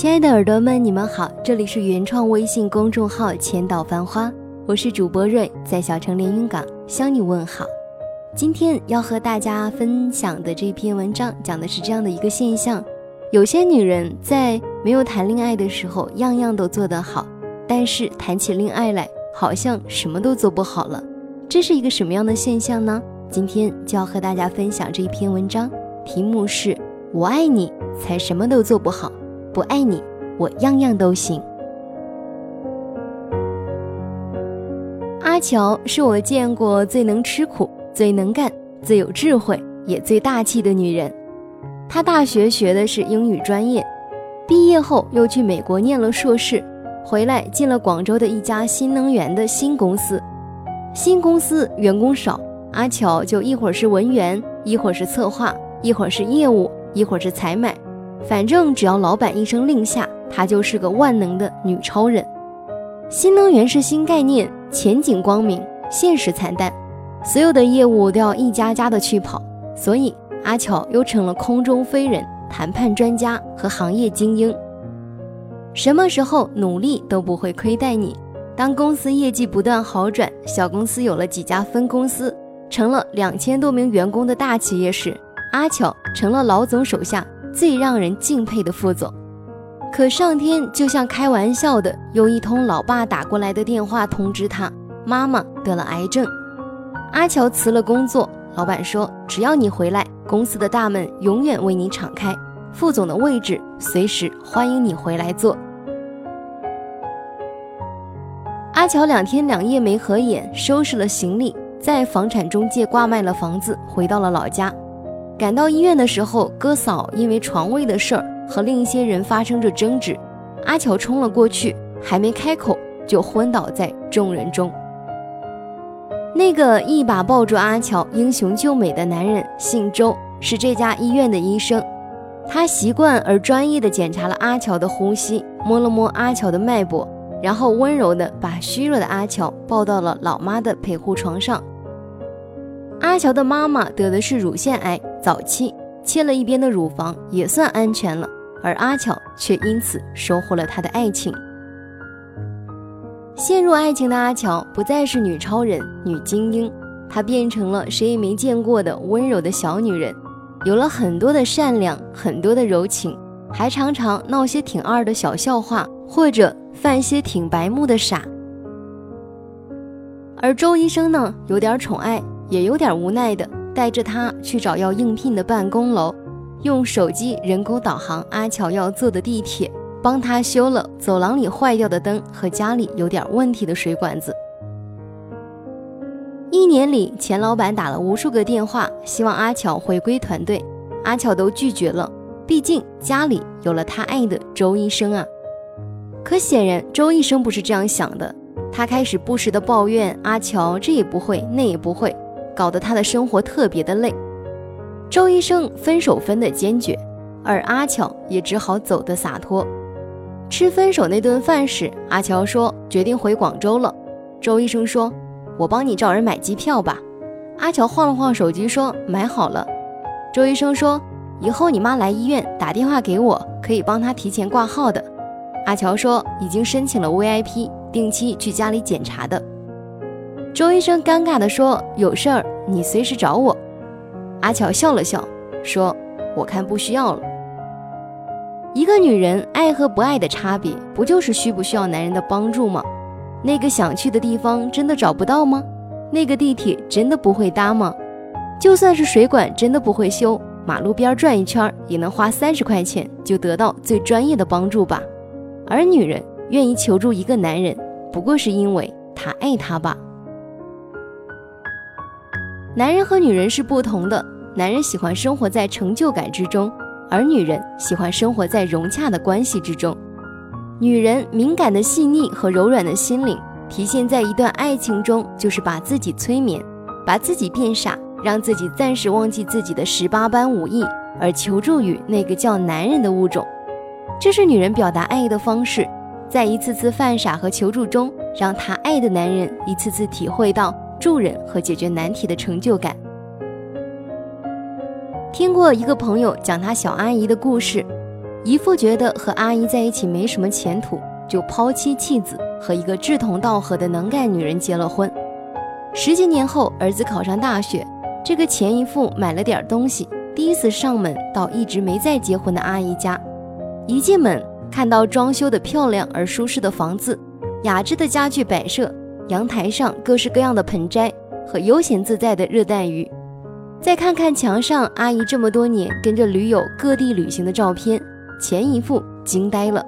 亲爱的耳朵们，你们好，这里是原创微信公众号千岛繁花，我是主播瑞，在小城连云港向你问好。今天要和大家分享的这篇文章，讲的是这样的一个现象：有些女人在没有谈恋爱的时候，样样都做得好，但是谈起恋爱来，好像什么都做不好了。这是一个什么样的现象呢？今天就要和大家分享这一篇文章，题目是“我爱你才什么都做不好”。不爱你，我样样都行。阿乔是我见过最能吃苦、最能干、最有智慧也最大气的女人。她大学学的是英语专业，毕业后又去美国念了硕士，回来进了广州的一家新能源的新公司。新公司员工少，阿乔就一会儿是文员，一会儿是策划，一会儿是业务，一会儿是采买。反正只要老板一声令下，她就是个万能的女超人。新能源是新概念，前景光明，现实惨淡，所有的业务都要一家家的去跑，所以阿巧又成了空中飞人、谈判专家和行业精英。什么时候努力都不会亏待你。当公司业绩不断好转，小公司有了几家分公司，成了两千多名员工的大企业时，阿巧成了老总手下。最让人敬佩的副总，可上天就像开玩笑的，用一通老爸打过来的电话通知他，妈妈得了癌症。阿乔辞了工作，老板说，只要你回来，公司的大门永远为你敞开，副总的位置随时欢迎你回来坐。阿乔两天两夜没合眼，收拾了行李，在房产中介挂卖了房子，回到了老家。赶到医院的时候，哥嫂因为床位的事儿和另一些人发生着争执，阿乔冲了过去，还没开口就昏倒在众人中。那个一把抱住阿乔、英雄救美的男人姓周，是这家医院的医生。他习惯而专业的检查了阿乔的呼吸，摸了摸阿乔的脉搏，然后温柔的把虚弱的阿乔抱到了老妈的陪护床上。阿乔的妈妈得的是乳腺癌，早期切了一边的乳房，也算安全了。而阿乔却因此收获了他的爱情。陷入爱情的阿乔不再是女超人、女精英，她变成了谁也没见过的温柔的小女人，有了很多的善良，很多的柔情，还常常闹些挺二的小笑话，或者犯些挺白目的傻。而周医生呢，有点宠爱。也有点无奈的，带着他去找要应聘的办公楼，用手机人工导航阿乔要坐的地铁，帮他修了走廊里坏掉的灯和家里有点问题的水管子。一年里，钱老板打了无数个电话，希望阿乔回归团队，阿乔都拒绝了，毕竟家里有了他爱的周医生啊。可显然，周医生不是这样想的，他开始不时的抱怨阿乔这也不会，那也不会。搞得他的生活特别的累，周医生分手分的坚决，而阿乔也只好走的洒脱。吃分手那顿饭时，阿乔说决定回广州了。周医生说：“我帮你找人买机票吧。”阿乔晃了晃手机说：“买好了。”周医生说：“以后你妈来医院打电话给我，可以帮她提前挂号的。”阿乔说：“已经申请了 VIP，定期去家里检查的。”周医生尴尬地说：“有事儿你随时找我。”阿乔笑了笑说：“我看不需要了。”一个女人爱和不爱的差别，不就是需不需要男人的帮助吗？那个想去的地方真的找不到吗？那个地铁真的不会搭吗？就算是水管真的不会修，马路边转一圈也能花三十块钱就得到最专业的帮助吧？而女人愿意求助一个男人，不过是因为他爱他吧？男人和女人是不同的，男人喜欢生活在成就感之中，而女人喜欢生活在融洽的关系之中。女人敏感的细腻和柔软的心灵，体现在一段爱情中，就是把自己催眠，把自己变傻，让自己暂时忘记自己的十八般武艺，而求助于那个叫男人的物种。这是女人表达爱意的方式，在一次次犯傻和求助中，让她爱的男人一次次体会到。助人和解决难题的成就感。听过一个朋友讲他小阿姨的故事，姨父觉得和阿姨在一起没什么前途，就抛妻弃子，和一个志同道合的能干女人结了婚。十几年后，儿子考上大学，这个前姨父买了点东西，第一次上门到一直没再结婚的阿姨家。一进门，看到装修的漂亮而舒适的房子，雅致的家具摆设，阳台上各式各样的盆栽和悠闲自在的热带鱼。再看看墙上阿姨这么多年跟着驴友各地旅行的照片。前一副惊呆了，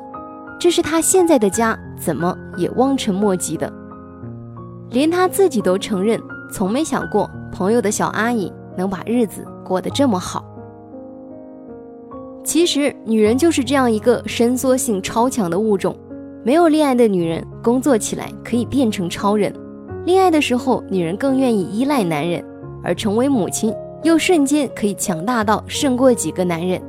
这是他现在的家，怎么也望尘莫及的。连他自己都承认，从没想过朋友的小阿姨能把日子过得这么好。其实，女人就是这样一个伸缩性超强的物种。没有恋爱的女人，工作起来可以变成超人；恋爱的时候，女人更愿意依赖男人，而成为母亲，又瞬间可以强大到胜过几个男人。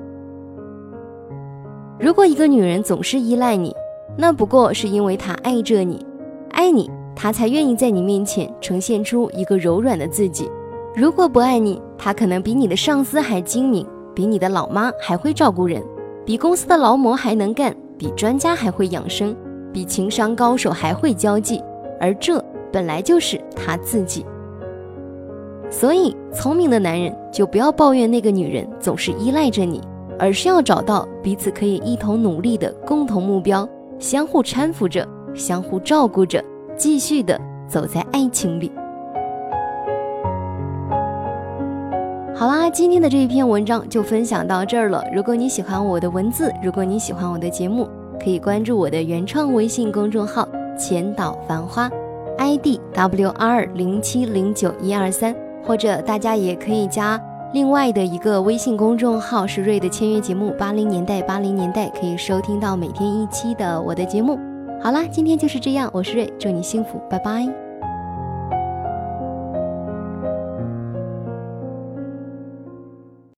如果一个女人总是依赖你，那不过是因为她爱着你，爱你，她才愿意在你面前呈现出一个柔软的自己。如果不爱你，她可能比你的上司还精明，比你的老妈还会照顾人，比公司的劳模还能干，比专家还会养生，比情商高手还会交际，而这本来就是他自己。所以，聪明的男人就不要抱怨那个女人总是依赖着你。而是要找到彼此可以一同努力的共同目标，相互搀扶着，相互照顾着，继续的走在爱情里。好啦，今天的这一篇文章就分享到这儿了。如果你喜欢我的文字，如果你喜欢我的节目，可以关注我的原创微信公众号“千岛繁花 ”，ID W R 零七零九一二三，或者大家也可以加。另外的一个微信公众号是瑞的签约节目《八零年代八零年代》，可以收听到每天一期的我的节目。好啦，今天就是这样，我是瑞，祝你幸福，拜拜。